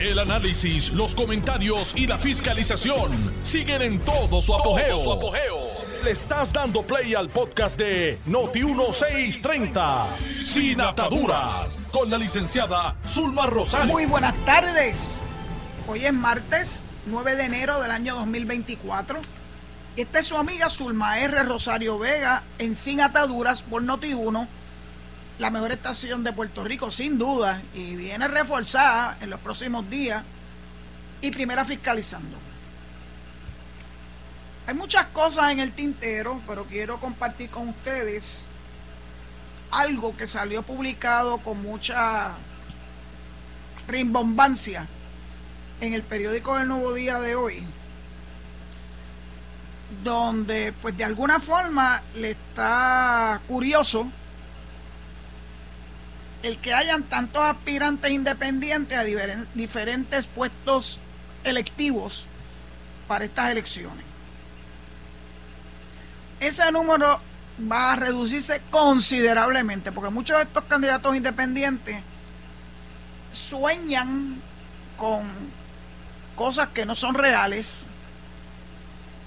El análisis, los comentarios y la fiscalización siguen en todo su apogeo. Le estás dando play al podcast de Noti1630, Sin Ataduras, con la licenciada Zulma Rosario. Muy buenas tardes. Hoy es martes 9 de enero del año 2024. Esta es su amiga Zulma R. Rosario Vega en Sin Ataduras por Noti1 la mejor estación de Puerto Rico, sin duda, y viene reforzada en los próximos días y primera fiscalizando. Hay muchas cosas en el tintero, pero quiero compartir con ustedes algo que salió publicado con mucha rimbombancia en el periódico El Nuevo Día de hoy, donde pues de alguna forma le está curioso el que hayan tantos aspirantes independientes a diferentes puestos electivos para estas elecciones. Ese número va a reducirse considerablemente, porque muchos de estos candidatos independientes sueñan con cosas que no son reales,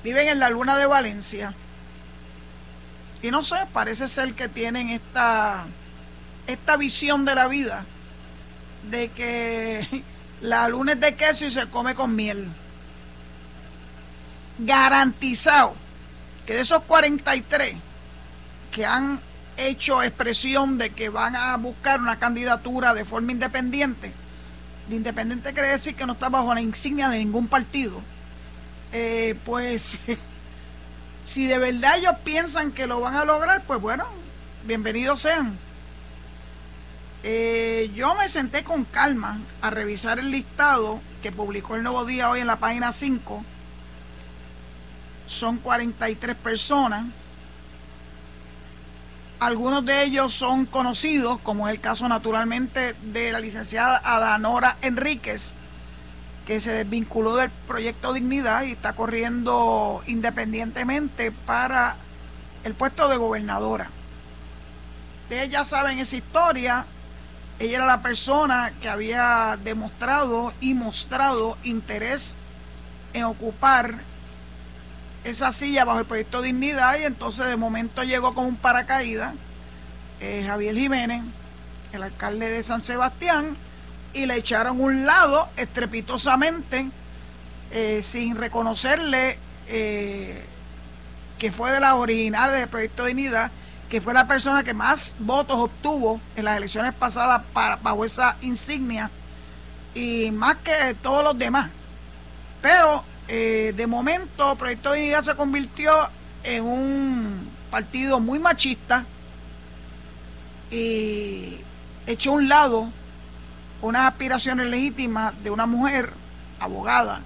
viven en la luna de Valencia, y no sé, parece ser que tienen esta esta visión de la vida de que la luna es de queso y se come con miel. Garantizado que de esos 43 que han hecho expresión de que van a buscar una candidatura de forma independiente, de independiente quiere decir que no está bajo la insignia de ningún partido, eh, pues si de verdad ellos piensan que lo van a lograr, pues bueno, bienvenidos sean. Eh, yo me senté con calma a revisar el listado que publicó el Nuevo Día hoy en la página 5. Son 43 personas. Algunos de ellos son conocidos, como es el caso naturalmente de la licenciada Adanora Enríquez, que se desvinculó del proyecto Dignidad y está corriendo independientemente para el puesto de gobernadora. Ustedes ya saben esa historia, ella era la persona que había demostrado y mostrado interés en ocupar esa silla bajo el proyecto Dignidad y entonces de momento llegó con un paracaídas eh, Javier Jiménez, el alcalde de San Sebastián, y le echaron un lado estrepitosamente eh, sin reconocerle eh, que fue de la original del proyecto Dignidad que fue la persona que más votos obtuvo en las elecciones pasadas para, bajo esa insignia y más que todos los demás. Pero eh, de momento Proyecto de Unidad se convirtió en un partido muy machista y echó a un lado unas aspiraciones legítimas de una mujer abogada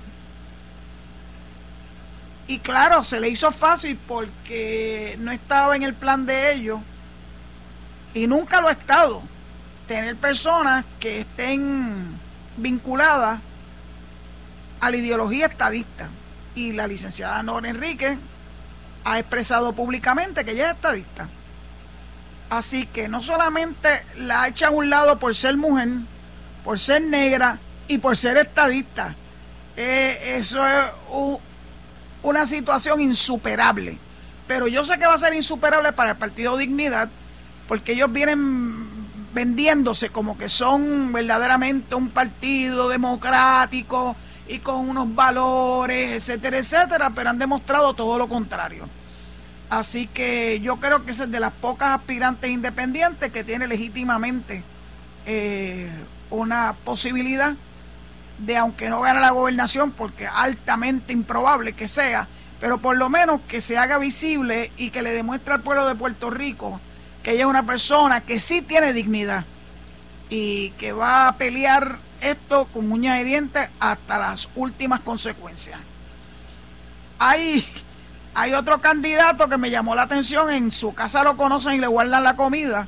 y claro, se le hizo fácil porque no estaba en el plan de ellos y nunca lo ha estado. Tener personas que estén vinculadas a la ideología estadista. Y la licenciada Nora Enrique ha expresado públicamente que ella es estadista. Así que no solamente la echa a un lado por ser mujer, por ser negra y por ser estadista. Eh, eso es un, una situación insuperable. Pero yo sé que va a ser insuperable para el Partido Dignidad, porque ellos vienen vendiéndose como que son verdaderamente un partido democrático y con unos valores, etcétera, etcétera, pero han demostrado todo lo contrario. Así que yo creo que es de las pocas aspirantes independientes que tiene legítimamente eh, una posibilidad de aunque no gane la gobernación, porque altamente improbable que sea, pero por lo menos que se haga visible y que le demuestre al pueblo de Puerto Rico que ella es una persona que sí tiene dignidad y que va a pelear esto con uñas de dientes hasta las últimas consecuencias. Hay, hay otro candidato que me llamó la atención, en su casa lo conocen y le guardan la comida,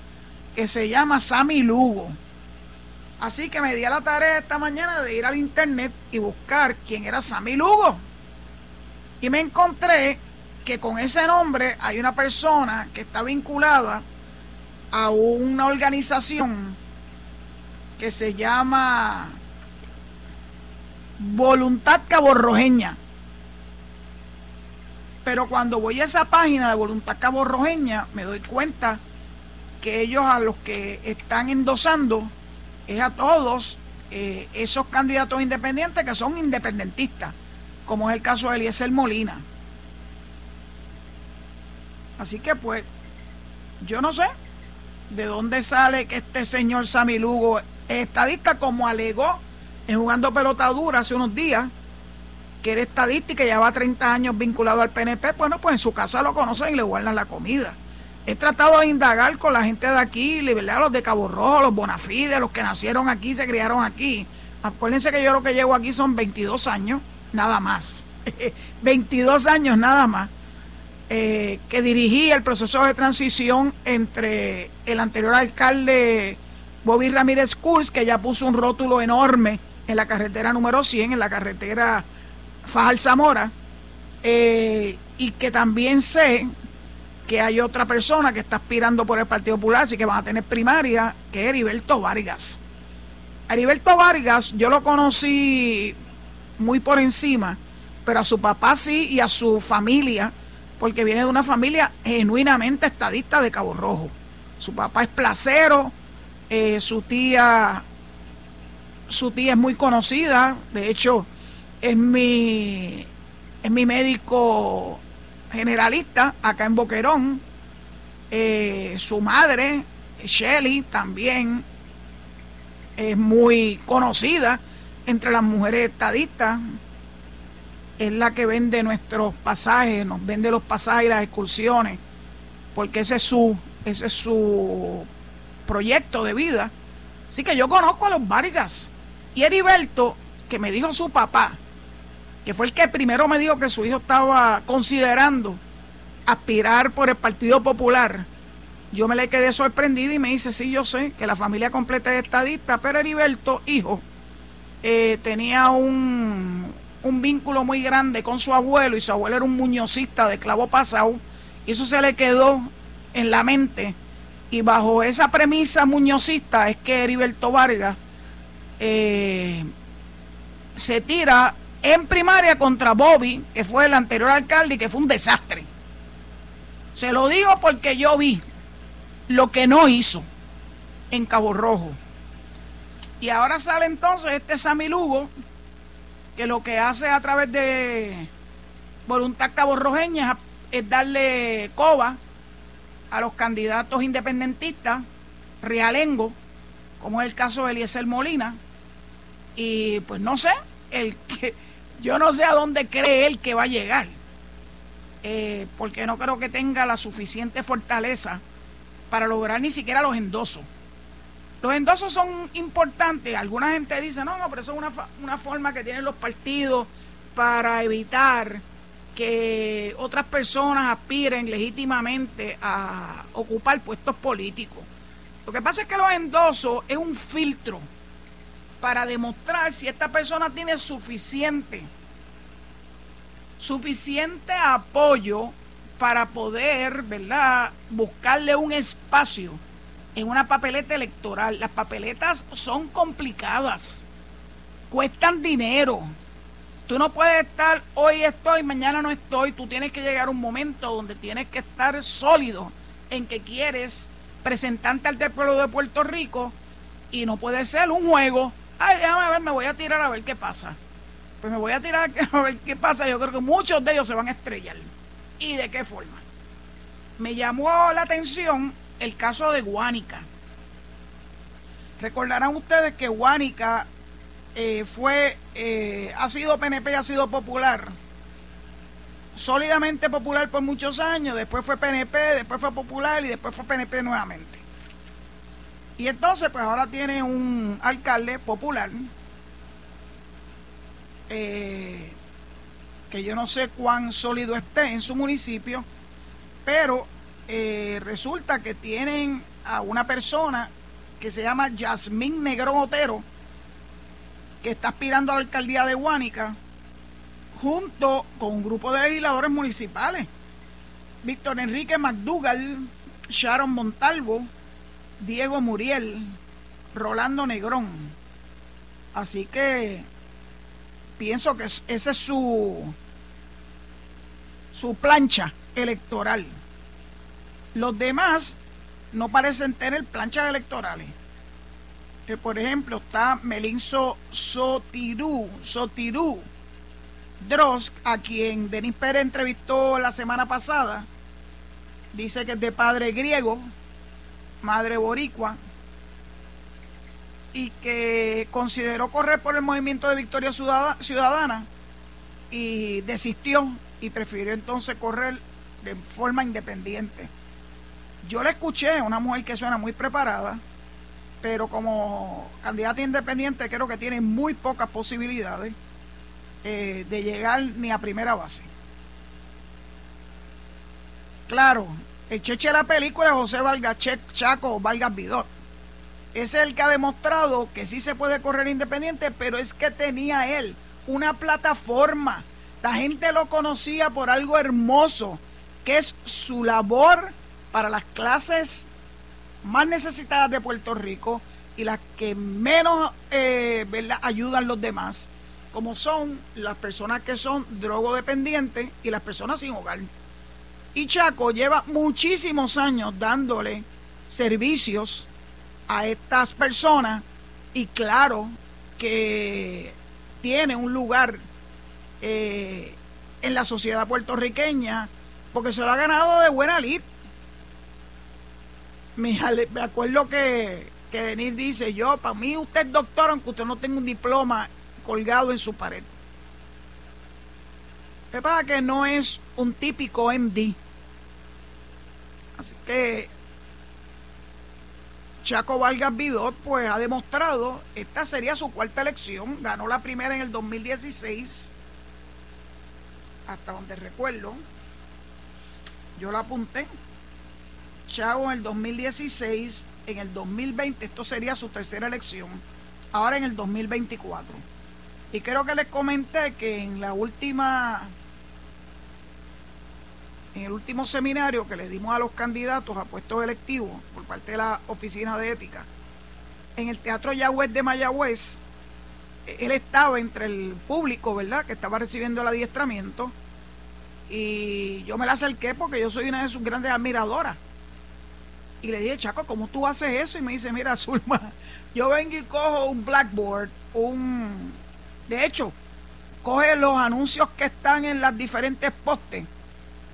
que se llama Sammy Lugo. Así que me di a la tarea esta mañana de ir al internet y buscar quién era Sammy Lugo. Y me encontré que con ese nombre hay una persona que está vinculada a una organización que se llama Voluntad Caborrojeña. Pero cuando voy a esa página de Voluntad Caborrojeña, me doy cuenta que ellos a los que están endosando es a todos eh, esos candidatos independientes que son independentistas, como es el caso de Eliezer Molina. Así que pues, yo no sé de dónde sale que este señor Sami Lugo es estadista, como alegó en jugando pelota dura hace unos días, que era estadista y que lleva 30 años vinculado al PNP, bueno, pues en su casa lo conocen y le guardan la comida. He tratado de indagar con la gente de aquí, ¿verdad? los de Cabo Rojo, los Bonafide, los que nacieron aquí, se criaron aquí. Acuérdense que yo lo que llevo aquí son 22 años, nada más. 22 años nada más. Eh, que dirigí el proceso de transición entre el anterior alcalde Bobby Ramírez Kurz, que ya puso un rótulo enorme en la carretera número 100, en la carretera Fajal Zamora, eh, y que también sé que hay otra persona que está aspirando por el Partido Popular, así que van a tener primaria, que es Heriberto Vargas. Heriberto Vargas yo lo conocí muy por encima, pero a su papá sí y a su familia, porque viene de una familia genuinamente estadista de Cabo Rojo. Su papá es placero, eh, su tía, su tía es muy conocida, de hecho es mi, es mi médico generalista acá en Boquerón. Eh, su madre, Shelly, también es muy conocida entre las mujeres estadistas. Es la que vende nuestros pasajes, nos vende los pasajes y las excursiones, porque ese es su, ese es su proyecto de vida. Así que yo conozco a los Vargas. Y Heriberto, que me dijo su papá, que fue el que primero me dijo que su hijo estaba considerando aspirar por el Partido Popular, yo me le quedé sorprendido y me dice, sí, yo sé que la familia completa es estadista, pero Heriberto, hijo, eh, tenía un, un vínculo muy grande con su abuelo y su abuelo era un muñozista de clavo pasado y eso se le quedó en la mente. Y bajo esa premisa muñozista es que Heriberto Vargas eh, se tira en primaria contra Bobby, que fue el anterior alcalde y que fue un desastre. Se lo digo porque yo vi lo que no hizo en Cabo Rojo. Y ahora sale entonces este Sammy Lugo, que lo que hace a través de Voluntad Caborrojeña es darle coba a los candidatos independentistas, realengo, como es el caso de Eliezer Molina. Y pues no sé, el que yo no sé a dónde cree él que va a llegar, eh, porque no creo que tenga la suficiente fortaleza para lograr ni siquiera los endosos. Los endosos son importantes. Alguna gente dice, no, no, pero eso es una, una forma que tienen los partidos para evitar que otras personas aspiren legítimamente a ocupar puestos políticos. Lo que pasa es que los endosos es un filtro para demostrar si esta persona tiene suficiente, suficiente apoyo para poder, ¿verdad?, buscarle un espacio en una papeleta electoral. Las papeletas son complicadas, cuestan dinero. Tú no puedes estar hoy estoy, mañana no estoy. Tú tienes que llegar a un momento donde tienes que estar sólido en que quieres presentarte al pueblo de Puerto Rico y no puede ser un juego ay, déjame ver, me voy a tirar a ver qué pasa. Pues me voy a tirar a ver qué pasa. Yo creo que muchos de ellos se van a estrellar. ¿Y de qué forma? Me llamó la atención el caso de Guánica. Recordarán ustedes que Guánica eh, fue, eh, ha sido PNP, ha sido popular, sólidamente popular por muchos años, después fue PNP, después fue popular y después fue PNP nuevamente. Y entonces, pues ahora tiene un alcalde popular, eh, que yo no sé cuán sólido esté en su municipio, pero eh, resulta que tienen a una persona que se llama Yasmín Negrón Otero, que está aspirando a la alcaldía de Huánica, junto con un grupo de legisladores municipales. Víctor Enrique McDougall, Sharon Montalvo, Diego Muriel, Rolando Negrón. Así que pienso que esa es su, su plancha electoral. Los demás no parecen tener planchas electorales. Eh, por ejemplo, está Melinzo Sotirú, Sotirú Dross, a quien Denis Pérez entrevistó la semana pasada. Dice que es de padre griego, madre boricua, y que consideró correr por el movimiento de Victoria Ciudadana y desistió y prefirió entonces correr de forma independiente. Yo le escuché, una mujer que suena muy preparada, pero como candidata independiente creo que tiene muy pocas posibilidades eh, de llegar ni a primera base. Claro, el cheche de la película es José Vargas Chaco Vargas Vidot. Es el que ha demostrado que sí se puede correr independiente, pero es que tenía él una plataforma. La gente lo conocía por algo hermoso, que es su labor para las clases más necesitadas de Puerto Rico y las que menos eh, ayudan los demás, como son las personas que son drogodependientes y las personas sin hogar. Y Chaco lleva muchísimos años dándole servicios a estas personas y claro que tiene un lugar eh, en la sociedad puertorriqueña porque se lo ha ganado de buena lid. Me, acuerdo que, que dice, yo, para mí usted es doctor aunque usted no tenga un diploma colgado en su pared. Es para que no es un típico MD. Así que Chaco Vargas Vidot pues ha demostrado, esta sería su cuarta elección, ganó la primera en el 2016, hasta donde recuerdo, yo la apunté, Chaco en el 2016, en el 2020, esto sería su tercera elección, ahora en el 2024. Y creo que les comenté que en la última en el último seminario que le dimos a los candidatos a puestos electivos por parte de la Oficina de Ética, en el Teatro Yagüez de Mayagüez, él estaba entre el público, ¿verdad?, que estaba recibiendo el adiestramiento, y yo me la acerqué porque yo soy una de sus grandes admiradoras. Y le dije, Chaco, ¿cómo tú haces eso? Y me dice, mira, Zulma, yo vengo y cojo un blackboard, un... De hecho, coge los anuncios que están en las diferentes postes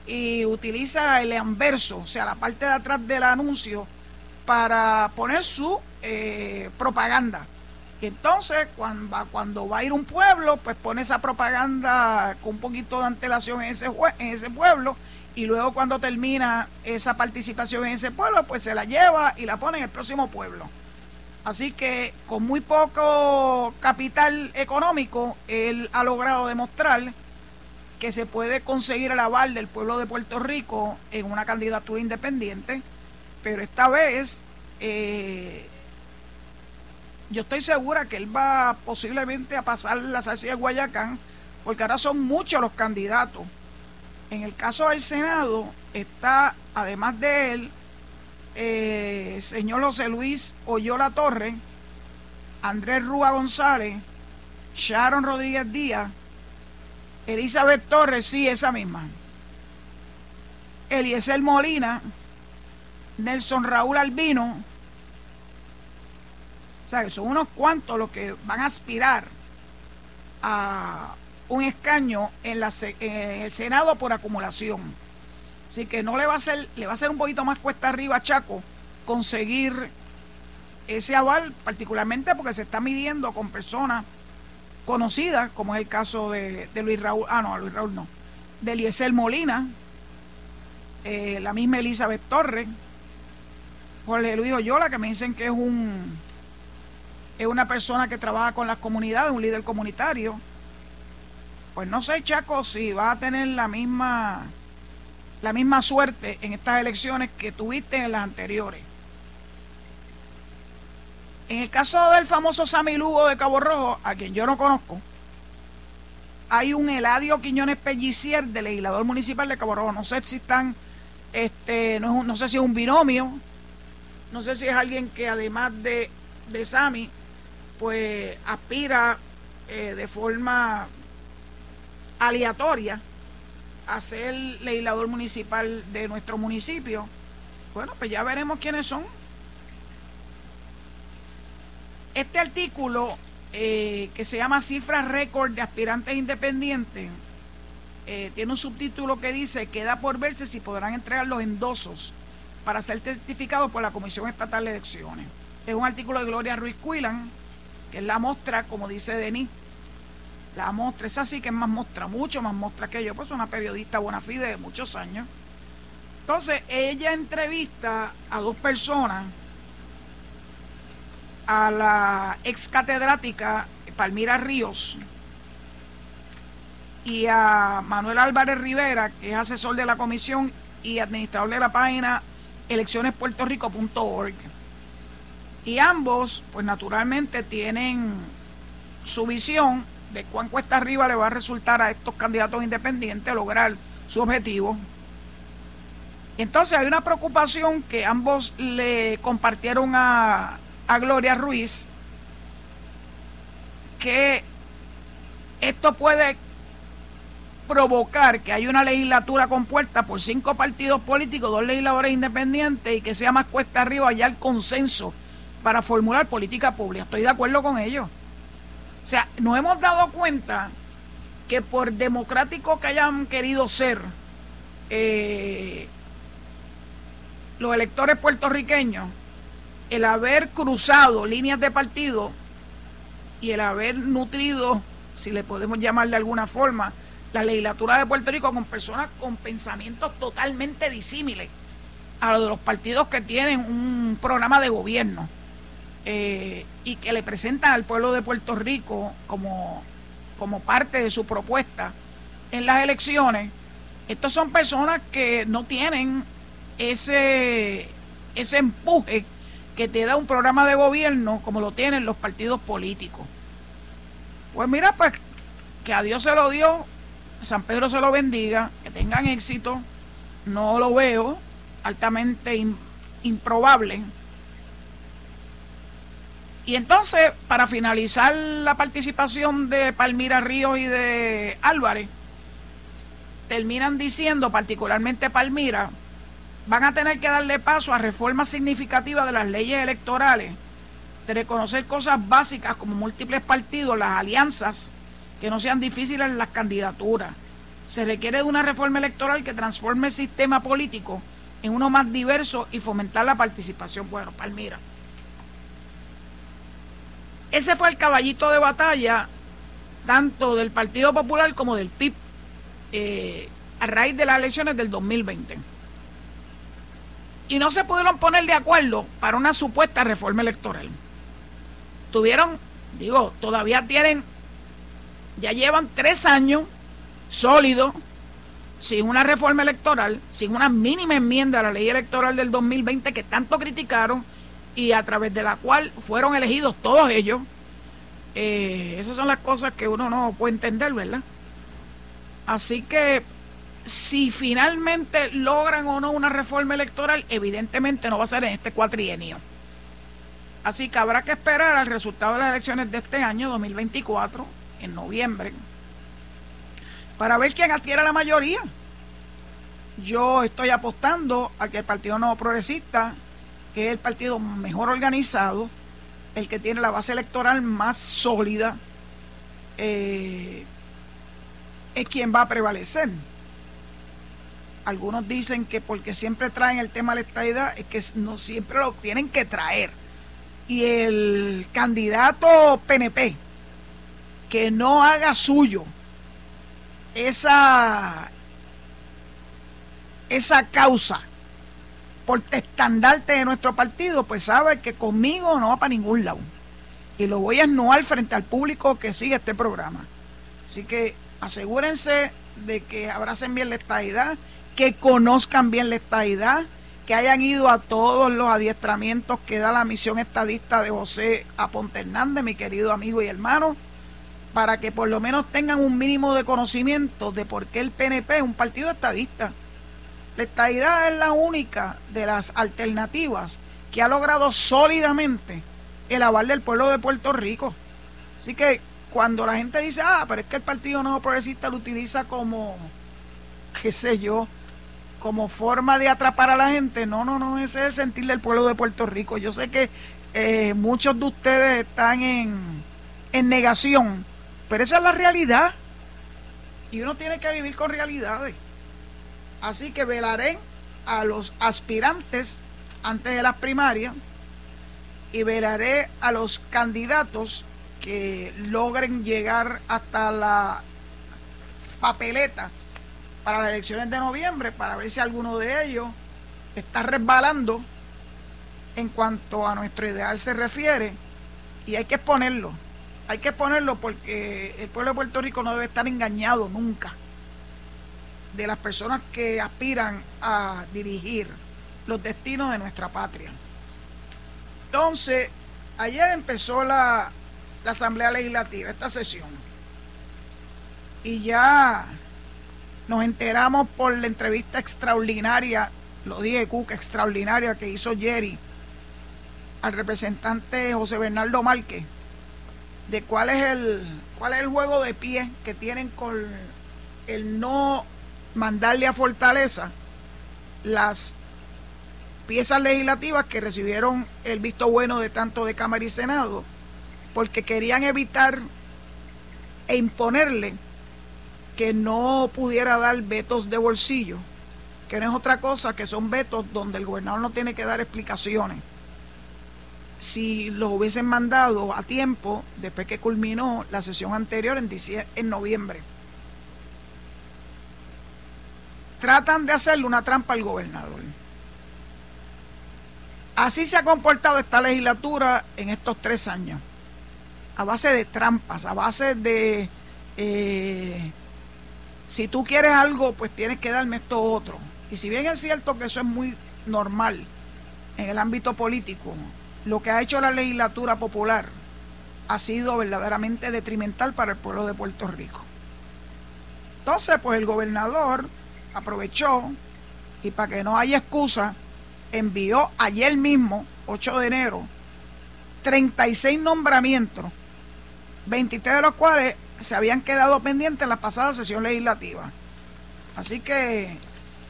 y utiliza el anverso, o sea, la parte de atrás del anuncio, para poner su eh, propaganda. Y entonces, cuando va, cuando va a ir un pueblo, pues pone esa propaganda con un poquito de antelación en ese, en ese pueblo. Y luego, cuando termina esa participación en ese pueblo, pues se la lleva y la pone en el próximo pueblo. Así que, con muy poco capital económico, él ha logrado demostrar que se puede conseguir el aval del pueblo de Puerto Rico en una candidatura independiente, pero esta vez eh, yo estoy segura que él va posiblemente a pasar la salsa de Guayacán, porque ahora son muchos los candidatos. En el caso del Senado está, además de él, eh, señor José Luis Oyola Torre, Andrés Rúa González, Sharon Rodríguez Díaz, Elizabeth Torres, sí, esa misma. Eliezer Molina, Nelson Raúl Albino. O sea, son unos cuantos los que van a aspirar a un escaño en, el Senado por acumulación. Así que no le va a ser, le va a ser un poquito más cuesta arriba a Chaco conseguir ese aval, particularmente porque se está midiendo con personas conocidas, como es el caso de, Luis Raúl, ah, no, Luis Raúl no, de Eliezer Molina, eh, la misma Elizabeth Torres, Jorge Luis Oyola, que me dicen que es un es una persona que trabaja con las comunidades, un líder comunitario. Pues no sé, Chaco, si va a tener la misma la misma suerte en estas elecciones que tuviste en las anteriores. En el caso del famoso Sammy Lugo de Cabo Rojo, a quien yo no conozco, hay un Eladio Quiñones Pellicier, de legislador municipal de Cabo Rojo. No sé si están, este, no, no sé si es un binomio, no sé si es alguien que además de, de Sammy, pues aspira eh, de forma aleatoria a ser legislador municipal de nuestro municipio. Bueno, pues ya veremos quiénes son. Este artículo eh, que se llama Cifras Récord de Aspirantes Independientes eh, tiene un subtítulo que dice, queda por verse si podrán entregar los endosos para ser testificados por la Comisión Estatal de Elecciones. Es un artículo de Gloria Ruiz Cuilan, que es la mostra, como dice Denis, la mostra, es así que es más mostra, mucho más mostra que yo, pues una periodista buena fide de muchos años. Entonces, ella entrevista a dos personas, a la ex catedrática Palmira Ríos, y a Manuel Álvarez Rivera, que es asesor de la comisión y administrador de la página eleccionespuertorico.org. Y ambos, pues naturalmente tienen su visión de cuán cuesta arriba le va a resultar a estos candidatos independientes lograr su objetivo. Entonces hay una preocupación que ambos le compartieron a, a Gloria Ruiz, que esto puede provocar que haya una legislatura compuesta por cinco partidos políticos, dos legisladores independientes y que sea más cuesta arriba allá el consenso para formular política pública. Estoy de acuerdo con ellos. O sea, nos hemos dado cuenta que por democrático que hayan querido ser eh, los electores puertorriqueños, el haber cruzado líneas de partido y el haber nutrido, si le podemos llamar de alguna forma, la legislatura de Puerto Rico con personas con pensamientos totalmente disímiles a los de los partidos que tienen un programa de gobierno eh, y que le presentan al pueblo de Puerto Rico como, como parte de su propuesta en las elecciones. Estos son personas que no tienen ese, ese empuje que te da un programa de gobierno como lo tienen los partidos políticos. Pues mira, pues que a Dios se lo dio, San Pedro se lo bendiga, que tengan éxito. No lo veo altamente improbable. Y entonces, para finalizar la participación de Palmira Ríos y de Álvarez, terminan diciendo, particularmente Palmira, van a tener que darle paso a reformas significativas de las leyes electorales, de reconocer cosas básicas como múltiples partidos, las alianzas, que no sean difíciles las candidaturas. Se requiere de una reforma electoral que transforme el sistema político en uno más diverso y fomentar la participación. Bueno, Palmira. Ese fue el caballito de batalla tanto del Partido Popular como del PIB eh, a raíz de las elecciones del 2020. Y no se pudieron poner de acuerdo para una supuesta reforma electoral. Tuvieron, digo, todavía tienen ya llevan tres años sólidos, sin una reforma electoral, sin una mínima enmienda a la ley electoral del 2020 que tanto criticaron y a través de la cual fueron elegidos todos ellos. Eh, esas son las cosas que uno no puede entender, ¿verdad? Así que si finalmente logran o no una reforma electoral, evidentemente no va a ser en este cuatrienio. Así que habrá que esperar al resultado de las elecciones de este año, 2024, en noviembre para ver quién adquiere la mayoría. Yo estoy apostando a que el Partido Nuevo Progresista, que es el partido mejor organizado, el que tiene la base electoral más sólida, eh, es quien va a prevalecer. Algunos dicen que porque siempre traen el tema de la estadidad, es que no siempre lo tienen que traer. Y el candidato PNP, que no haga suyo esa, esa causa por estandarte de nuestro partido, pues sabe que conmigo no va para ningún lado. Y lo voy a anuar frente al público que sigue este programa. Así que asegúrense de que abracen bien la estadidad, que conozcan bien la estadidad, que hayan ido a todos los adiestramientos que da la misión estadista de José Aponte Hernández, mi querido amigo y hermano para que por lo menos tengan un mínimo de conocimiento de por qué el PNP es un partido estadista. La estadidad es la única de las alternativas que ha logrado sólidamente el aval del pueblo de Puerto Rico. Así que cuando la gente dice, ah, pero es que el Partido Nuevo Progresista lo utiliza como, qué sé yo, como forma de atrapar a la gente, no, no, no, ese es el sentir del pueblo de Puerto Rico. Yo sé que eh, muchos de ustedes están en, en negación, pero esa es la realidad. Y uno tiene que vivir con realidades. Así que velaré a los aspirantes antes de las primarias y velaré a los candidatos que logren llegar hasta la papeleta para las elecciones de noviembre para ver si alguno de ellos está resbalando en cuanto a nuestro ideal se refiere y hay que exponerlo, hay que exponerlo porque el pueblo de Puerto Rico no debe estar engañado nunca de las personas que aspiran a dirigir los destinos de nuestra patria. Entonces, ayer empezó la, Asamblea Legislativa, esta sesión, y ya nos enteramos por la entrevista extraordinaria, lo dije Cuca, extraordinaria que hizo Jerry al representante José Bernardo Márquez, de cuál es el cuál es el juego de pie que tienen con el no mandarle a Fortaleza las piezas legislativas que recibieron el visto bueno de tanto de Cámara y Senado, porque querían evitar e imponerle que no pudiera dar vetos de bolsillo, que no es otra cosa que son vetos donde el gobernador no tiene que dar explicaciones. Si lo hubiesen mandado a tiempo, después que culminó la sesión anterior en, en noviembre. Tratan de hacerle una trampa al gobernador. Así se ha comportado esta legislatura en estos tres años, a base de trampas, a base de, eh, si tú quieres algo, pues tienes que darme esto otro. Y si bien es cierto que eso es muy normal en el ámbito político, lo que ha hecho la legislatura popular ha sido verdaderamente detrimental para el pueblo de Puerto Rico. Entonces, pues el gobernador aprovechó y para que no haya excusa, envió ayer mismo, 8 de enero, 36 nombramientos, 23 de los cuales se habían quedado pendientes en la pasada sesión legislativa. Así que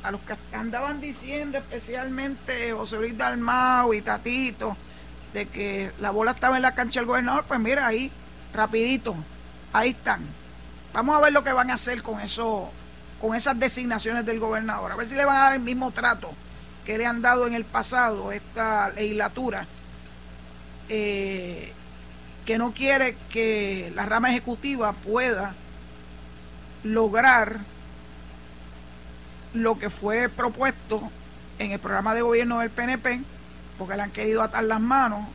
a los que andaban diciendo, especialmente José Luis Dalmau y Tatito, de que la bola estaba en la cancha del gobernador, pues mira ahí, rapidito, ahí están. Vamos a ver lo que van a hacer con eso, con esas designaciones del gobernador, a ver si le van a dar el mismo trato que le han dado en el pasado esta legislatura, eh, que no quiere que la rama ejecutiva pueda lograr lo que fue propuesto en el programa de gobierno del PNP, porque le han querido atar las manos,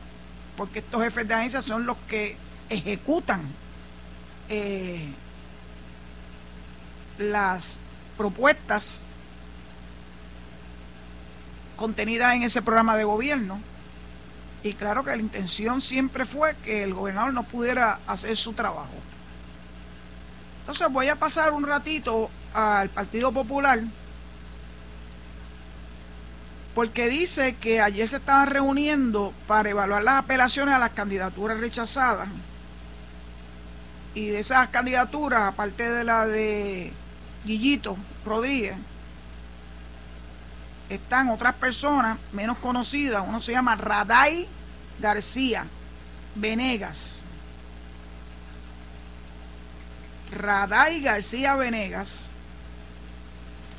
porque estos jefes de agencia son los que ejecutan eh, las propuestas contenida en ese programa de gobierno. Y claro que la intención siempre fue que el gobernador no pudiera hacer su trabajo. Entonces voy a pasar un ratito al Partido Popular porque dice que ayer se estaban reuniendo para evaluar las apelaciones a las candidaturas rechazadas. Y de esas candidaturas, aparte de la de Guillito Rodríguez, están otras personas menos conocidas. Uno se llama Raday García Venegas. Raday García Venegas,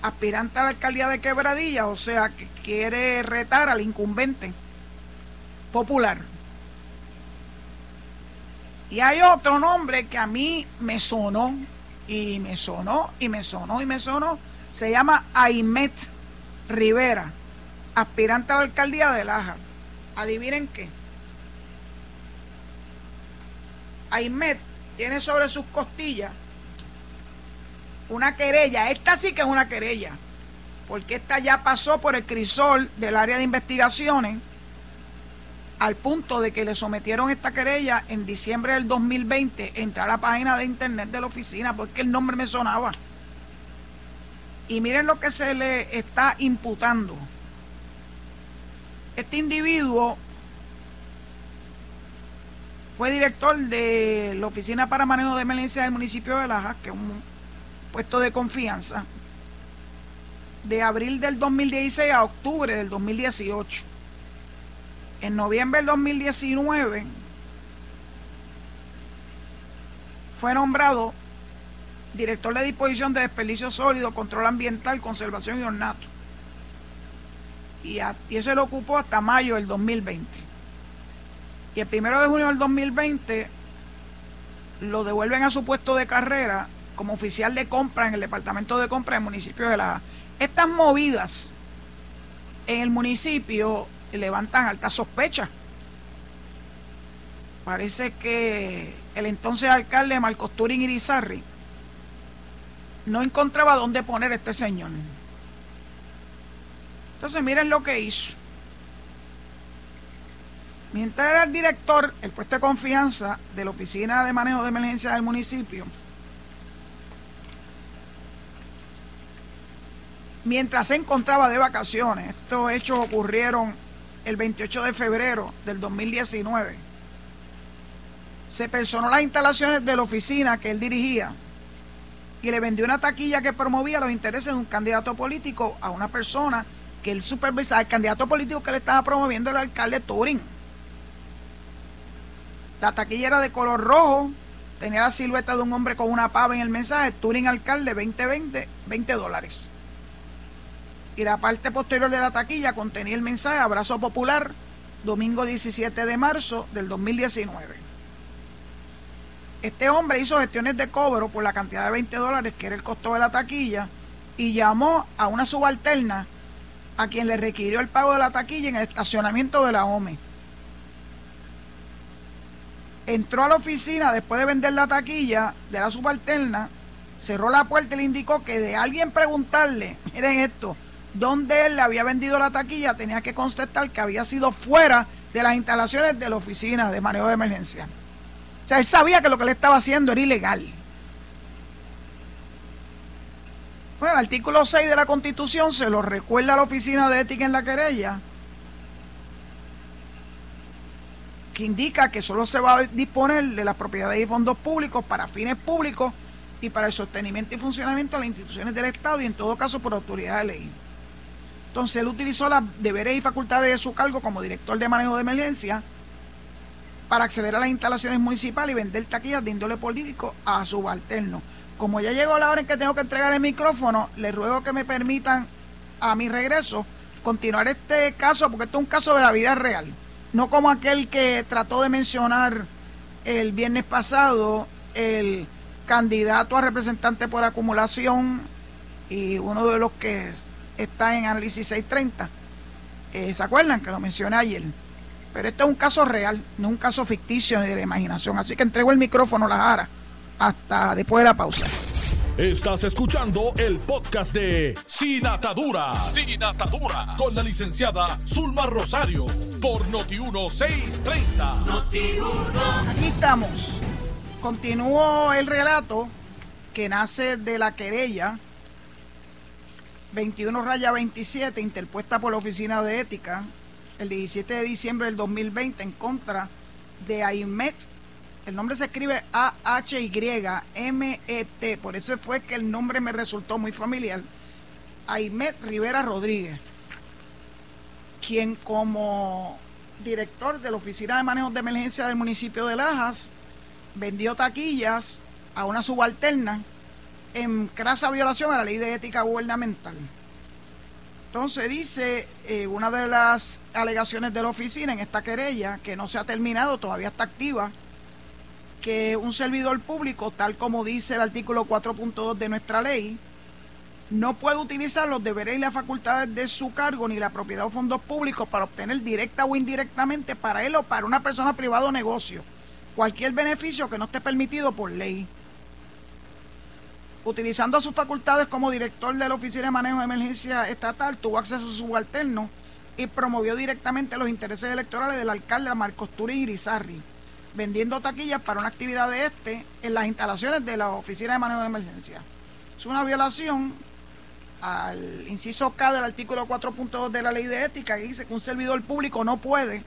aspirante a la alcaldía de Quebradilla, o sea, que quiere retar al incumbente popular. Y hay otro nombre que a mí me sonó, y me sonó, y me sonó, y me sonó. Se llama Aimet Rivera, aspirante a la alcaldía de Laja. Adivinen qué. Aymet tiene sobre sus costillas una querella. Esta sí que es una querella. Porque esta ya pasó por el crisol del área de investigaciones al punto de que le sometieron esta querella en diciembre del 2020. Entra a la página de internet de la oficina porque el nombre me sonaba. Y miren lo que se le está imputando. Este individuo fue director de la Oficina para Manejo de Emergencia del municipio de Laja, que es un puesto de confianza, de abril del 2016 a octubre del 2018. En noviembre del 2019 fue nombrado director de disposición de desperdicio sólido, control ambiental, conservación y ornato. Y, eso lo ocupó hasta mayo del 2020. Y el primero de junio del 2020 lo devuelven a su puesto de carrera como oficial de compra en el departamento de compra del municipio de La Estas movidas en el municipio levantan alta sospecha. Parece que el entonces alcalde Marcos Turín Irizarri no encontraba dónde poner este señor. Entonces miren lo que hizo. Mientras era el director, el puesto de confianza de la Oficina de Manejo de Emergencia del municipio, mientras se encontraba de vacaciones, estos hechos ocurrieron el 28 de febrero del 2019, se personó las instalaciones de la oficina que él dirigía y le vendió una taquilla que promovía los intereses de un candidato político a una persona que él supervisaba, el candidato político que le estaba promoviendo el alcalde Turing. La taquilla era de color rojo, tenía la silueta de un hombre con una pava en el mensaje, Turing alcalde 2020, 20 dólares. Y la parte posterior de la taquilla contenía el mensaje Abrazo Popular, domingo 17 de marzo del 2019. Este hombre hizo gestiones de cobro por la cantidad de 20 dólares que era el costo de la taquilla y llamó a una subalterna a quien le requirió el pago de la taquilla en el estacionamiento de la OME entró a la oficina después de vender la taquilla de la subalterna, cerró la puerta y le indicó que de alguien preguntarle, miren esto, dónde él le había vendido la taquilla, tenía que contestar que había sido fuera de las instalaciones de la oficina de manejo de emergencia. Sea, él sabía que lo que le estaba haciendo era ilegal. Bueno, el artículo 6 de la Constitución se lo recuerda a la Oficina de Ética en la querella indica que solo se va a disponer de las propiedades y fondos públicos para fines públicos y para el sostenimiento y funcionamiento de las instituciones del Estado y en todo caso por autoridad de ley. Entonces él utilizó las deberes y facultades de su cargo como director de manejo de emergencia para acceder a las instalaciones municipales y vender taquillas de índole político a subalterno. Como ya llegó la hora en que tengo que entregar el micrófono, les ruego que me permitan a mi regreso continuar este caso porque esto es un caso de la vida real no como aquel que trató de mencionar el viernes pasado el candidato a representante por acumulación y uno de los que está en análisis 630. Eh, ¿Se acuerdan que lo mencioné ayer? Pero este es un caso real, no un caso ficticio ni de la imaginación. Así que entrego el micrófono a la Jara hasta después de la pausa. Estás escuchando el podcast de Sin Atadura. Sin Atadura. Con la licenciada Zulma Rosario. Por Noti1630. Aquí estamos. Continúo el relato que nace de la querella 21 raya 27 interpuesta por la Oficina de Ética el 17 de diciembre del 2020 en contra de Aimet el nombre se escribe A-H-Y-M-E-T. Por eso fue que el nombre me resultó muy familiar. Aimet Rivera Rodríguez, quien como director de la Oficina de Manejo de Emergencia del municipio de Lajas vendió taquillas a una subalterna en crasa violación a la ley de ética gubernamental. Entonces dice eh, una de las alegaciones de la oficina en esta querella, que no se ha terminado, todavía está activa, que un servidor público, tal como dice el artículo 4.2 de nuestra ley, no puede utilizar los deberes y las facultades de su cargo ni la propiedad o fondos públicos para obtener directa o indirectamente para él o para una persona privada o negocio cualquier beneficio que no esté permitido por ley. Utilizando sus facultades como director de la Oficina de Manejo de Emergencia Estatal, tuvo acceso a subalterno y promovió directamente los intereses electorales del alcalde Marcos Turín Irizarri vendiendo taquillas para una actividad de este en las instalaciones de la Oficina de Manejo de Emergencia. Es una violación al inciso K del artículo 4.2 de la Ley de Ética que dice que un servidor público no puede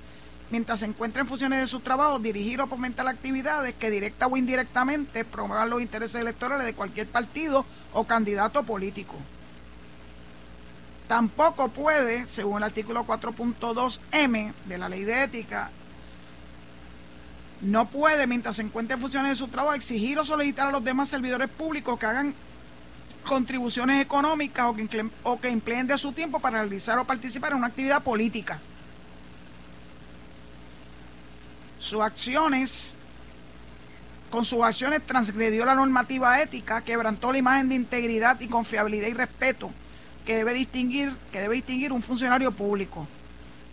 mientras se encuentra en funciones de sus trabajos, dirigir o fomentar actividades que directa o indirectamente promuevan los intereses electorales de cualquier partido o candidato político. Tampoco puede, según el artículo 4.2m de la ley de ética, no puede, mientras se encuentre en funciones de su trabajo, exigir o solicitar a los demás servidores públicos que hagan contribuciones económicas o que, o que empleen de su tiempo para realizar o participar en una actividad política. Sus acciones, con sus acciones transgredió la normativa ética, quebrantó la imagen de integridad y confiabilidad y respeto que debe distinguir, que debe distinguir un funcionario público.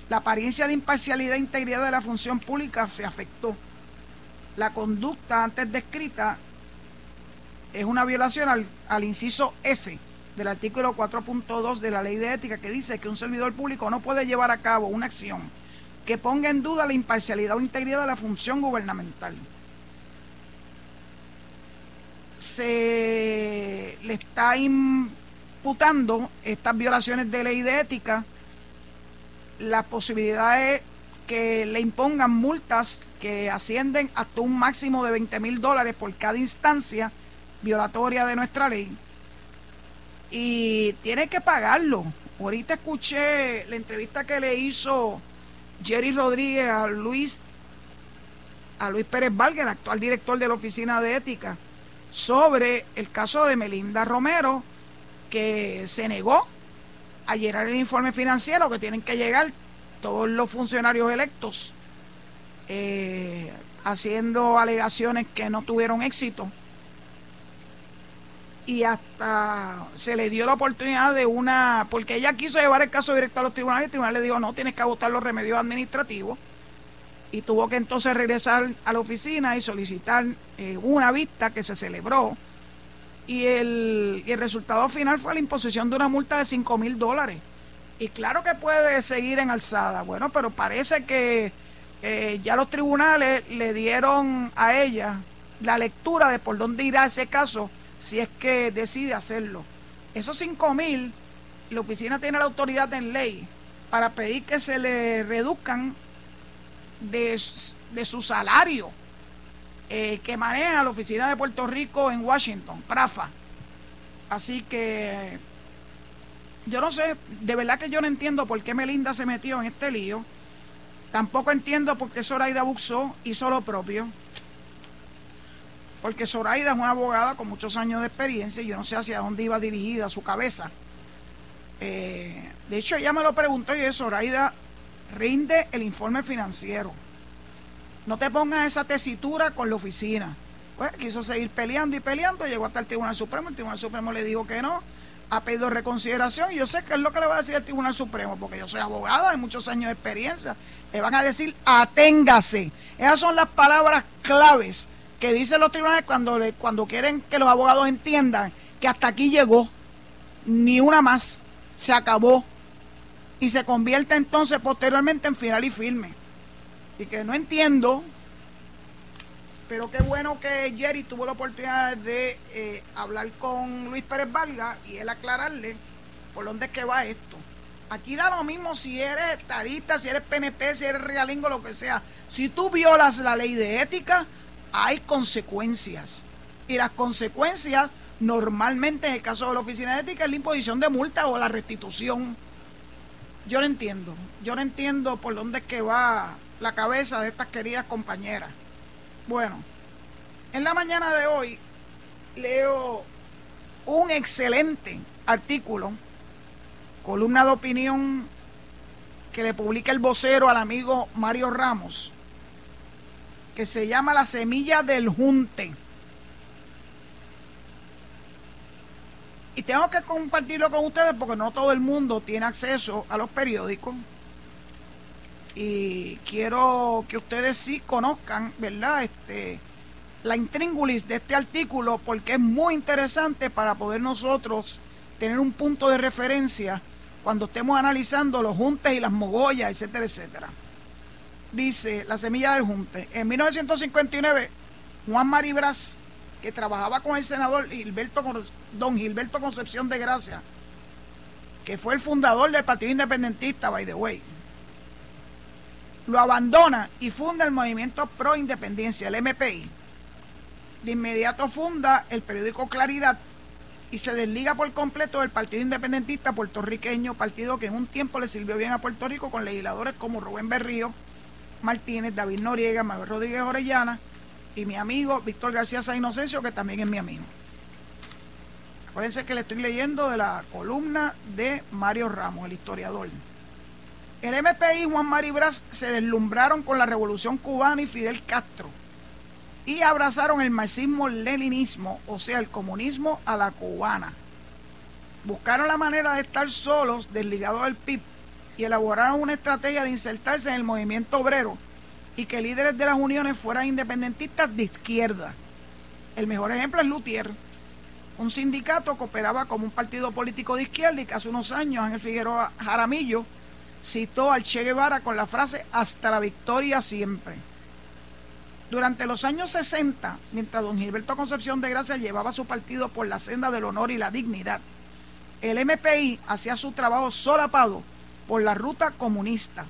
La apariencia de imparcialidad e integridad de la función pública se afectó. La conducta antes descrita es una violación al, al inciso S del artículo 4.2 de la ley de ética que dice que un servidor público no puede llevar a cabo una acción que ponga en duda la imparcialidad o integridad de la función gubernamental. Se le está imputando estas violaciones de ley de ética, las posibilidades que le impongan multas que ascienden hasta un máximo de 20 mil dólares por cada instancia violatoria de nuestra ley. Y tiene que pagarlo. Ahorita escuché la entrevista que le hizo Jerry Rodríguez a Luis, a Luis Pérez Valga, el actual director de la Oficina de Ética, sobre el caso de Melinda Romero, que se negó a llenar el informe financiero que tienen que llegar todos los funcionarios electos, eh, haciendo alegaciones que no tuvieron éxito y hasta se le dio la oportunidad de una, porque ella quiso llevar el caso directo a los tribunales, el tribunal le dijo, no, tienes que agotar los remedios administrativos, y tuvo que entonces regresar a la oficina y solicitar eh, una vista que se celebró, y el, y el resultado final fue la imposición de una multa de 5 mil dólares. Y claro que puede seguir en alzada, bueno, pero parece que eh, ya los tribunales le dieron a ella la lectura de por dónde irá ese caso si es que decide hacerlo. Esos 5 mil, la oficina tiene la autoridad en ley para pedir que se le reduzcan de, su salario eh, que maneja la oficina de Puerto Rico en Washington, PRAFA. Así que yo no sé, de verdad que yo no entiendo por qué Melinda se metió en este lío. Tampoco entiendo por qué Zoraida Buxó hizo lo propio porque Zoraida es una abogada con muchos años de experiencia y yo no sé hacia dónde iba dirigida su cabeza. Eh, de hecho, ella me lo preguntó y Zoraida rinde el informe financiero. No te pongas esa tesitura con la oficina. Pues quiso seguir peleando y peleando, llegó hasta el Tribunal Supremo, el Tribunal Supremo le dijo que no, ha pedido reconsideración y yo sé que es lo que le va a decir el Tribunal Supremo, porque yo soy abogada de muchos años de experiencia. Le van a decir, aténgase. Esas son las palabras claves que dicen los tribunales cuando, le, cuando quieren que los abogados entiendan que hasta aquí llegó, ni una más, se acabó y se convierte entonces posteriormente en final y firme. Y que no entiendo, pero qué bueno que Jerry tuvo la oportunidad de eh, hablar con Luis Pérez Valga y él aclararle por dónde es que va esto. Aquí da lo mismo si eres estadista, si eres PNP, si eres realingo, lo que sea. Si tú violas la ley de ética, hay consecuencias. Y las consecuencias, normalmente en el caso de la oficina de ética, es la imposición de multa o la restitución. Yo no entiendo. Yo no entiendo por dónde es que va la cabeza de estas queridas compañeras. Bueno, en la mañana de hoy leo un excelente artículo, columna de opinión que le publica el vocero al amigo Mario Ramos que se llama La Semilla del Junte. Y tengo que compartirlo con ustedes porque no todo el mundo tiene acceso a los periódicos. Y quiero que ustedes sí conozcan, ¿verdad? Este, la intríngulis de este artículo porque es muy interesante para poder nosotros tener un punto de referencia cuando estemos analizando los juntes y las mogollas, etcétera, etcétera dice La Semilla del Junte. En 1959, Juan Maribras, que trabajaba con el senador Gilberto, don Gilberto Concepción de Gracia, que fue el fundador del Partido Independentista, by the way, lo abandona y funda el movimiento pro independencia, el MPI. De inmediato funda el periódico Claridad y se desliga por completo del Partido Independentista puertorriqueño, partido que en un tiempo le sirvió bien a Puerto Rico con legisladores como Rubén Berrío Martínez, David Noriega, Manuel Rodríguez Orellana y mi amigo Víctor García San Inocencio, que también es mi amigo. Acuérdense que le estoy leyendo de la columna de Mario Ramos, el historiador. El MPI y Juan Mari Brás se deslumbraron con la revolución cubana y Fidel Castro y abrazaron el marxismo-leninismo, o sea, el comunismo a la cubana. Buscaron la manera de estar solos, desligados del PIB, y elaboraron una estrategia de insertarse en el movimiento obrero y que líderes de las uniones fueran independentistas de izquierda. El mejor ejemplo es Lutier, un sindicato que operaba como un partido político de izquierda y que hace unos años Ángel Figueroa Jaramillo citó al Che Guevara con la frase hasta la victoria siempre. Durante los años 60, mientras don Gilberto Concepción de Gracia llevaba su partido por la senda del honor y la dignidad, el MPI hacía su trabajo solapado por la ruta comunista.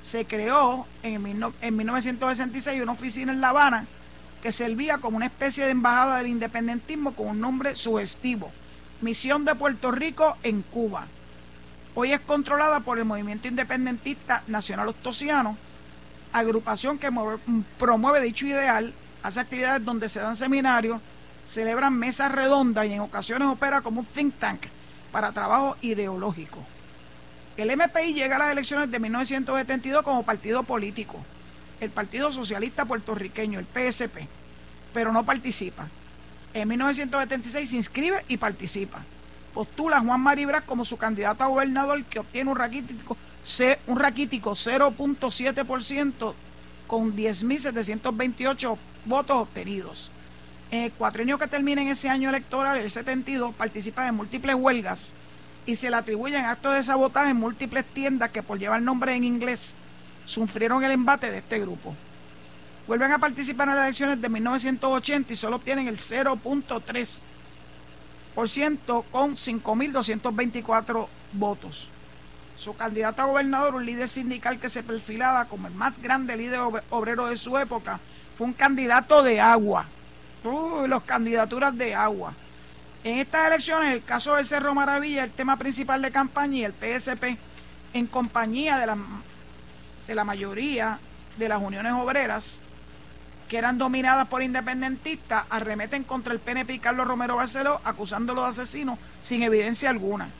Se creó en, en 1966 una oficina en La Habana que servía como una especie de embajada del independentismo con un nombre sugestivo, Misión de Puerto Rico en Cuba. Hoy es controlada por el movimiento independentista nacional ostosiano agrupación que promueve dicho ideal, hace actividades donde se dan seminarios, celebran mesas redondas y en ocasiones opera como un think tank para trabajo ideológico. El MPI llega a las elecciones de 1972 como partido político, el Partido Socialista Puertorriqueño, el PSP, pero no participa. En 1976 se inscribe y participa. Postula a Juan Maribras como su candidato a gobernador que obtiene un raquítico un raquítico 0.7% con 10.728 votos obtenidos. En el cuatrenio que termina en ese año electoral, el 72, participa en múltiples huelgas y se le atribuyen actos de sabotaje en múltiples tiendas que por llevar nombre en inglés sufrieron el embate de este grupo. Vuelven a participar en las elecciones de 1980 y solo obtienen el 0.3% con 5.224 votos su candidato a gobernador, un líder sindical que se perfilaba como el más grande líder obrero de su época, fue un candidato de agua. Uy, las candidaturas de agua. En estas elecciones, el caso del Cerro Maravilla, el tema principal de campaña y el PSP, en compañía de la, de la mayoría de las uniones obreras, que eran dominadas por independentistas, arremeten contra el PNP y Carlos Romero Barceló, acusándolo de asesino sin evidencia alguna.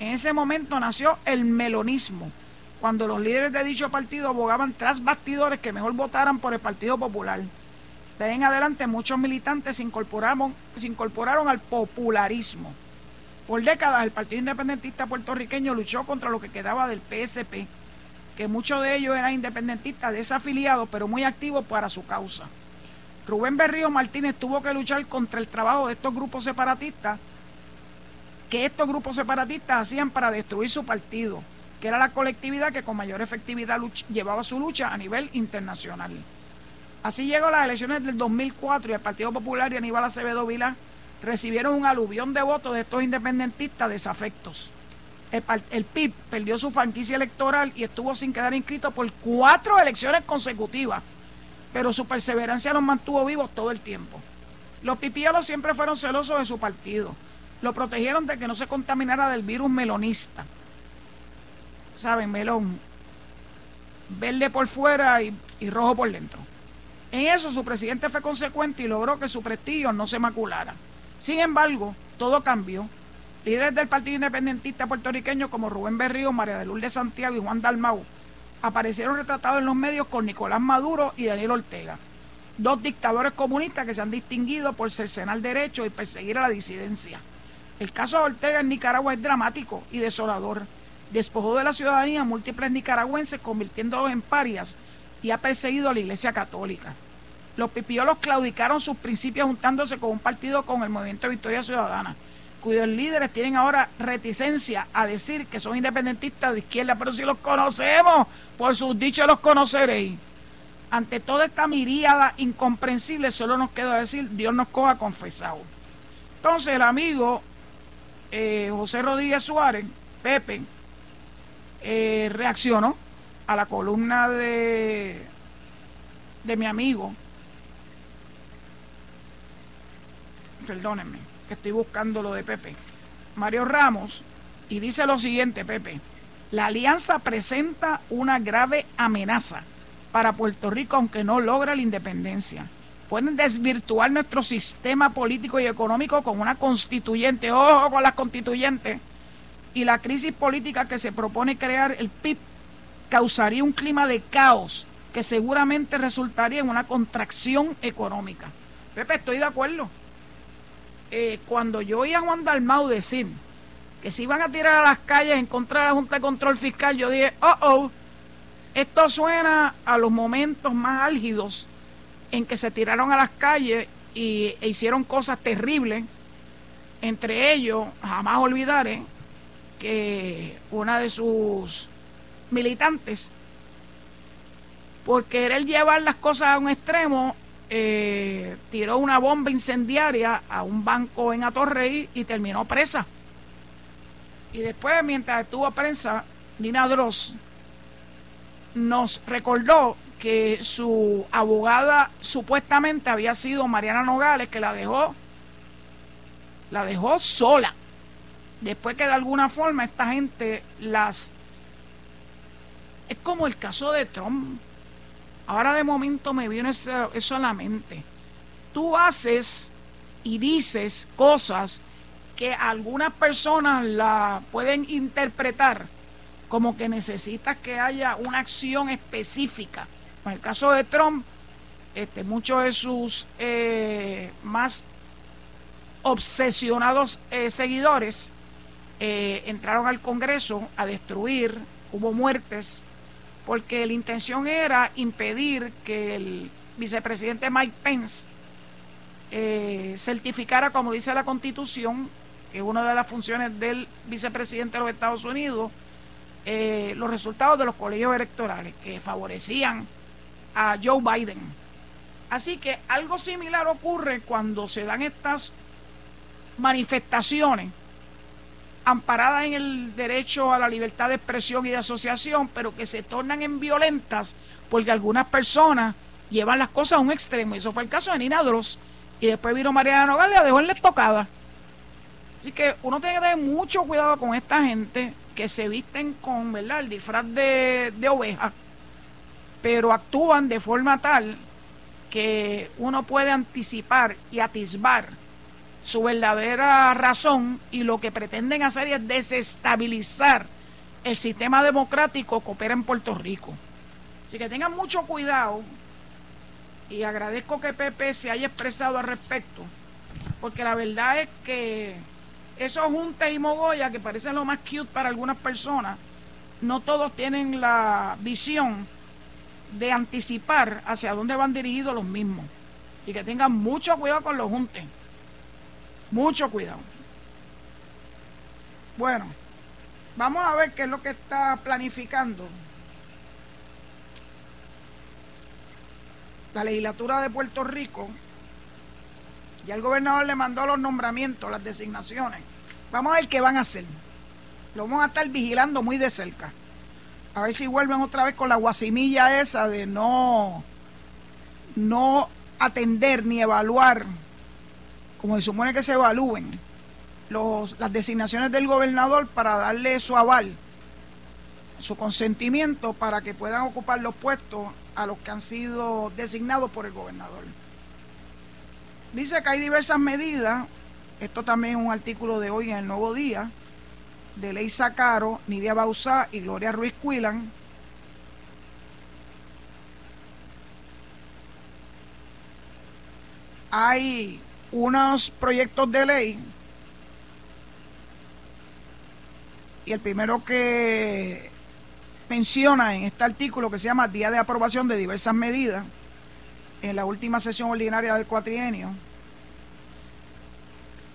En ese momento nació el melonismo, cuando los líderes de dicho partido abogaban tras bastidores que mejor votaran por el Partido Popular. De ahí en adelante muchos militantes se incorporaron, al popularismo. Por décadas el Partido Independentista puertorriqueño luchó contra lo que quedaba del PSP, que muchos de ellos eran independentistas desafiliados, pero muy activos para su causa. Rubén Berrío Martínez tuvo que luchar contra el trabajo de estos grupos separatistas que estos grupos separatistas hacían para destruir su partido, que era la colectividad que con mayor efectividad llevaba su lucha a nivel internacional. Así llegó las elecciones del 2004 y el Partido Popular y Aníbal Acevedo Vila recibieron un aluvión de votos de estos independentistas desafectos. El, el PIB perdió su franquicia electoral y estuvo sin quedar inscrito por cuatro elecciones consecutivas, pero su perseverancia los mantuvo vivos todo el tiempo. Los pipielos siempre fueron celosos de su partido lo protegieron de que no se contaminara del virus melonista. ¿Saben? Melón. Verde por fuera y, rojo por dentro. En eso su presidente fue consecuente y logró que su prestigio no se maculara. Sin embargo, todo cambió. Líderes del Partido Independentista puertorriqueño como Rubén Berrío, María de Lourdes Santiago y Juan Dalmau aparecieron retratados en los medios con Nicolás Maduro y Daniel Ortega, dos dictadores comunistas que se han distinguido por cercenar derechos y perseguir a la disidencia. El caso de Ortega en Nicaragua es dramático y desolador. Despojó de la ciudadanía a múltiples nicaragüenses, convirtiéndolos en parias y ha perseguido a la Iglesia Católica. Los pipiolos claudicaron sus principios juntándose con un partido con el Movimiento Victoria Ciudadana, cuyos líderes tienen ahora reticencia a decir que son independentistas de izquierda, pero si los conocemos, por sus dichos los conoceréis. Ante toda esta miríada incomprensible, solo nos queda decir, Dios nos coja confesado. Entonces el amigo eh, José Rodríguez Suárez, Pepe, eh, reaccionó a la columna de, de mi amigo, perdónenme, que estoy buscando lo de Pepe, Mario Ramos, y dice lo siguiente, Pepe, la alianza presenta una grave amenaza para Puerto Rico aunque no logra la independencia. Pueden desvirtuar nuestro sistema político y económico con una constituyente, ojo con las constituyentes, y la crisis política que se propone crear el PIB causaría un clima de caos que seguramente resultaría en una contracción económica. Pepe, estoy de acuerdo. Eh, cuando yo oía a Juan Dalmau decir que se iban a tirar a las calles en contra de la Junta de Control Fiscal, yo dije, oh, oh, esto suena a los momentos más álgidos en que se tiraron a las calles y, e hicieron cosas terribles. Entre ellos, jamás olvidaré que una de sus militantes, por querer llevar las cosas a un extremo, eh, tiró una bomba incendiaria a un banco en Atorrey y terminó presa. Y después, mientras estuvo prensa, Nina Dross nos recordó que su abogada supuestamente había sido Mariana Nogales, que la dejó, la dejó sola. Después que de alguna forma esta gente las... Es como el caso de Trump. Ahora de momento me viene eso, a la mente. Tú haces y dices cosas que algunas personas la pueden interpretar como que necesitas que haya una acción específica. En el caso de Trump, este, muchos de sus eh, más obsesionados eh, seguidores eh, entraron al Congreso a destruir, hubo muertes, porque la intención era impedir que el vicepresidente Mike Pence certificara, como dice la Constitución, que es una de las funciones del vicepresidente de los Estados Unidos, eh, los resultados de los colegios electorales que favorecían a Joe Biden. Así que algo similar ocurre cuando se dan estas manifestaciones amparadas en el derecho a la libertad de expresión y de asociación, pero que se tornan en violentas porque algunas personas llevan las cosas a un extremo. Y eso fue el caso de Nina Dross. Y después vino Mariana Nogales y la dejó en la estocada. Así que uno tiene que tener mucho cuidado con esta gente que se visten con ¿verdad? el disfraz de, de oveja, pero actúan de forma tal que uno puede anticipar y atisbar su verdadera razón y lo que pretenden hacer es desestabilizar el sistema democrático que opera en Puerto Rico. Así que tengan mucho cuidado y agradezco que Pepe se haya expresado al respecto, porque la verdad es que esos juntes y mogollas que parecen lo más cute para algunas personas, no todos tienen la visión de anticipar hacia dónde van dirigidos los mismos. Y que tengan mucho cuidado con los juntes. Mucho cuidado. Bueno, vamos a ver qué es lo que está planificando la legislatura de Puerto Rico ya el gobernador le mandó los nombramientos, las designaciones. Vamos a ver qué van a hacer. Lo vamos a estar vigilando muy de cerca. A ver si vuelven otra vez con la guasimilla esa de no, no atender ni evaluar, como se supone que se evalúen, los, las designaciones del gobernador para darle su aval, su consentimiento para que puedan ocupar los puestos a los que han sido designados por el gobernador. Dice que hay diversas medidas, esto también es un artículo de hoy en el Nuevo Día, de Ley Sacaro, Nidia Bausá y Gloria Ruiz Cuilan, hay unos proyectos de ley y el primero que menciona en este artículo que se llama Día de Aprobación de diversas medidas en la última sesión ordinaria del cuatrienio,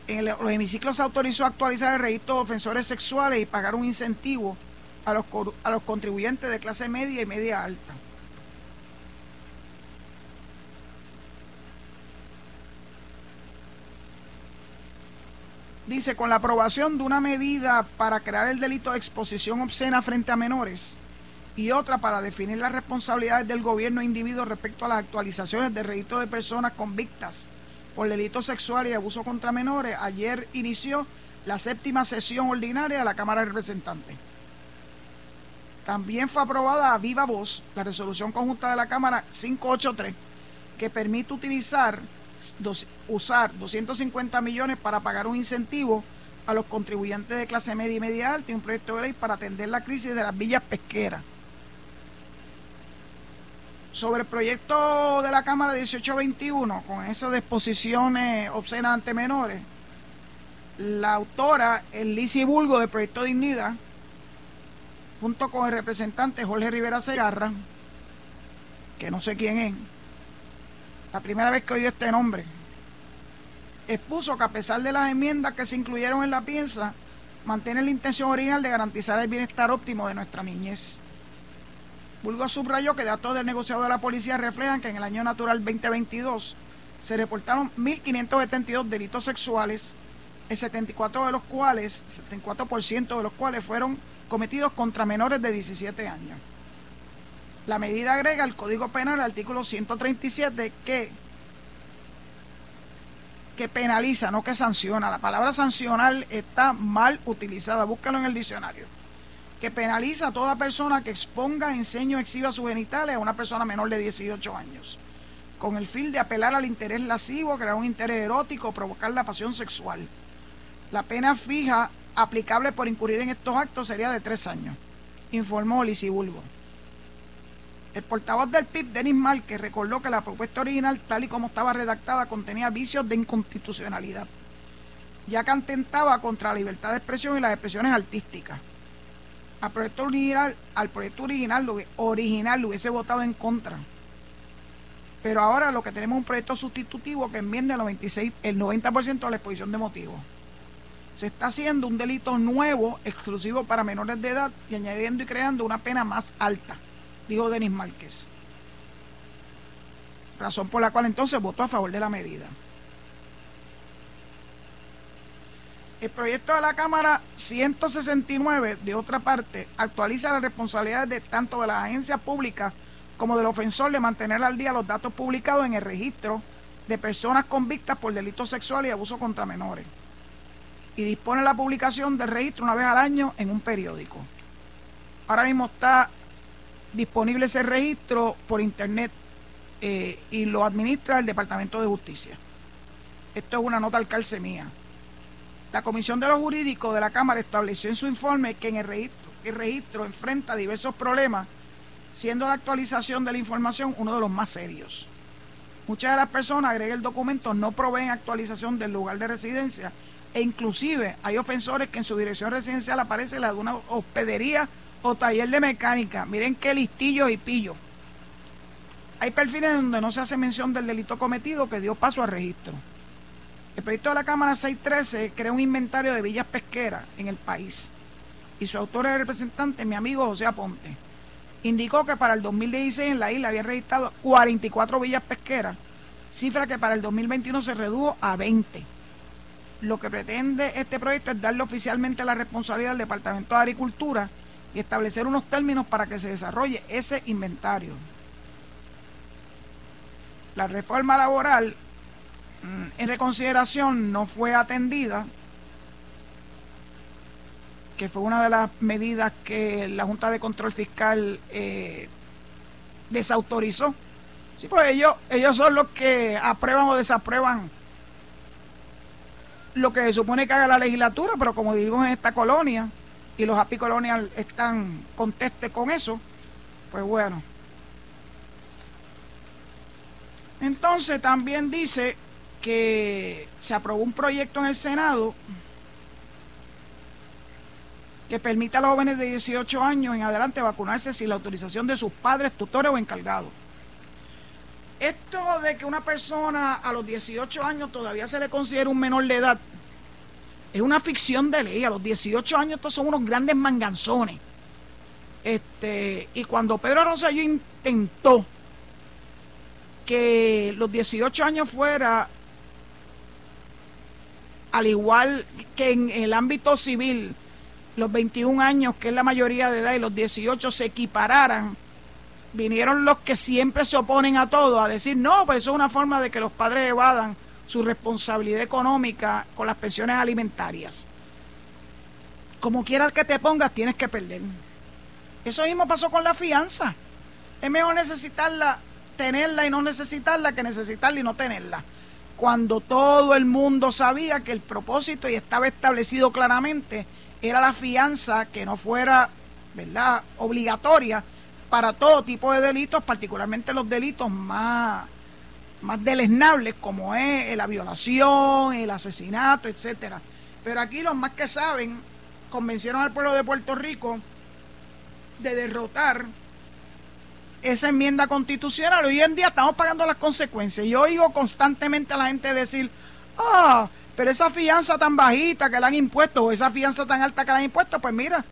en los hemiciclos se autorizó actualizar el registro de ofensores sexuales y pagar un incentivo a los, a los contribuyentes de clase media y media alta. Dice, con la aprobación de una medida para crear el delito de exposición obscena frente a menores, y otra para definir las responsabilidades del gobierno e individuo respecto a las actualizaciones de registro de personas convictas por delitos sexuales y abuso contra menores, ayer inició la séptima sesión ordinaria de la Cámara de Representantes. También fue aprobada a viva voz la resolución conjunta de la Cámara 583 que permite utilizar usar 250 millones para pagar un incentivo a los contribuyentes de clase media y media alta y un proyecto de ley para atender la crisis de las villas pesqueras. Sobre el proyecto de la Cámara 1821, con esas disposiciones obscenas ante menores, la autora, el Lizy Bulgo del proyecto Dignidad, junto con el representante Jorge Rivera Segarra, que no sé quién es, la primera vez que oí este nombre, expuso que a pesar de las enmiendas que se incluyeron en la piensa, mantiene la intención original de garantizar el bienestar óptimo de nuestra niñez. Bulgo subrayó que datos del negociado de la policía reflejan que en el año natural 2022 se reportaron 1.572 delitos sexuales, el 74 de los cuales, 74% de los cuales fueron cometidos contra menores de 17 años. La medida agrega al Código Penal el artículo 137 que, que penaliza, no que sanciona. La palabra sancionar está mal utilizada, búscalo en el diccionario que penaliza a toda persona que exponga, enseño o exhiba sus genitales a una persona menor de 18 años, con el fin de apelar al interés lascivo, crear un interés erótico o provocar la pasión sexual. La pena fija aplicable por incurrir en estos actos sería de tres años, informó Bulgo. El portavoz del PIB, Denis Márquez, recordó que la propuesta original, tal y como estaba redactada, contenía vicios de inconstitucionalidad, ya que atentaba contra la libertad de expresión y las expresiones artísticas al proyecto original, al proyecto original, original lo hubiese votado en contra. Pero ahora lo que tenemos es un proyecto sustitutivo que enmienda el, 96, el 90% de la exposición de motivos. Se está haciendo un delito nuevo, exclusivo para menores de edad y añadiendo y creando una pena más alta, dijo Denis Márquez. Razón por la cual entonces votó a favor de la medida. El proyecto de la Cámara 169, de otra parte, actualiza las responsabilidades de tanto de las agencias públicas como del ofensor de mantener al día los datos publicados en el registro de personas convictas por delitos sexuales y abuso contra menores. Y dispone la publicación del registro una vez al año en un periódico. Ahora mismo está disponible ese registro por internet eh, y lo administra el Departamento de Justicia. Esto es una nota al calce mía. La Comisión de los Jurídicos de la Cámara estableció en su informe que en el registro, el registro enfrenta diversos problemas, siendo la actualización de la información uno de los más serios. Muchas de las personas, agrega el documento, no proveen actualización del lugar de residencia e inclusive hay ofensores que en su dirección residencial aparece la de una hospedería o taller de mecánica. Miren qué listillos y pillos. Hay perfiles donde no se hace mención del delito cometido que dio paso al registro. El proyecto de la Cámara 613 crea un inventario de villas pesqueras en el país y su autor y representante, mi amigo José Aponte, indicó que para el 2016 en la isla había registrado 44 villas pesqueras, cifra que para el 2021 se redujo a 20. Lo que pretende este proyecto es darle oficialmente la responsabilidad al Departamento de Agricultura y establecer unos términos para que se desarrolle ese inventario. La reforma laboral Mm, en reconsideración no fue atendida, que fue una de las medidas que la Junta de Control Fiscal eh, desautorizó. Sí, pues ellos, ellos son los que aprueban o desaprueban lo que se supone que haga la legislatura, pero como vivimos en esta colonia y los happy colonial están conteste con eso, pues bueno. Entonces también dice que se aprobó un proyecto en el Senado que permite a los jóvenes de 18 años en adelante vacunarse sin la autorización de sus padres, tutores o encargados. Esto de que una persona a los 18 años todavía se le considera un menor de edad es una ficción de ley. A los 18 años estos son unos grandes manganzones. Este, y cuando Pedro Rosselló intentó que los 18 años fuera al igual que en el ámbito civil, los 21 años, que es la mayoría de edad, y los 18 se equipararan, vinieron los que siempre se oponen a todo a decir, no, pues eso es una forma de que los padres evadan su responsabilidad económica con las pensiones alimentarias. Como quieras que te pongas, tienes que perder. Eso mismo pasó con la fianza. Es mejor necesitarla, tenerla y no necesitarla que necesitarla y no tenerla. Cuando todo el mundo sabía que el propósito y estaba establecido claramente era la fianza que no fuera, ¿verdad?, obligatoria para todo tipo de delitos, particularmente los delitos más, más deleznables como es la violación, el asesinato, etcétera. Pero aquí los más que saben convencieron al pueblo de Puerto Rico de derrotar esa enmienda constitucional. Hoy en día estamos pagando las consecuencias. Yo oigo constantemente a la gente decir, ah, pero esa fianza tan bajita que le han impuesto o esa fianza tan alta que le han impuesto, pues mira,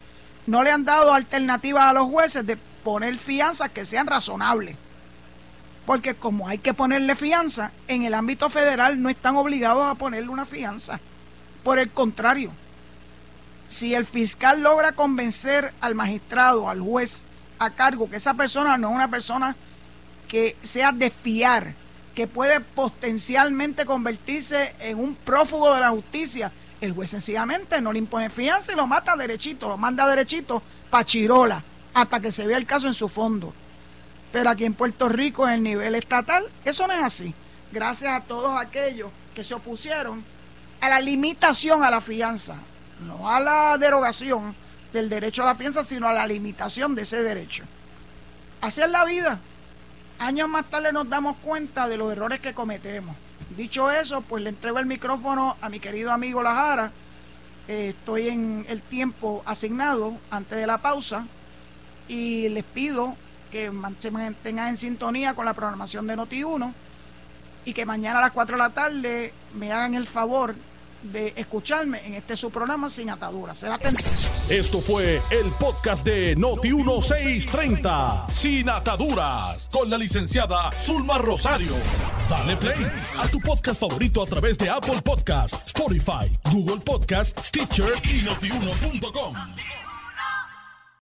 no le han dado alternativas a los jueces de poner fianzas que sean razonables. Porque como hay que ponerle fianza, en el ámbito federal no están obligados a ponerle una fianza. Por el contrario, si el fiscal logra convencer al magistrado, al juez a cargo, que esa persona no es una persona que sea de fiar, que puede potencialmente convertirse en un prófugo de la justicia, el juez sencillamente no le impone fianza y lo mata derechito, lo manda derechito para Chirola, hasta que se vea el caso en su fondo. Pero aquí en Puerto Rico, en el nivel estatal, eso no es así. Gracias a todos aquellos que se opusieron a la limitación a la fianza, no a la derogación del derecho a la fianza, sino a la limitación de ese derecho. Así es la vida. Años más tarde nos damos cuenta de los errores que cometemos. Dicho eso, pues le entrego el micrófono a mi querido amigo Lajara. Eh, estoy en el tiempo asignado antes de la pausa y les pido que se mantengan en sintonía con la programación de Noti1 y que mañana a las 4 de la tarde me hagan el favor de escucharme en este su programa sin ataduras. Será Esto fue el podcast de Noti 1630 Sin ataduras con la licenciada Zulma Rosario. Dale play a tu podcast favorito a través de Apple Podcasts, Spotify, Google Podcasts, Stitcher y notiuno.com.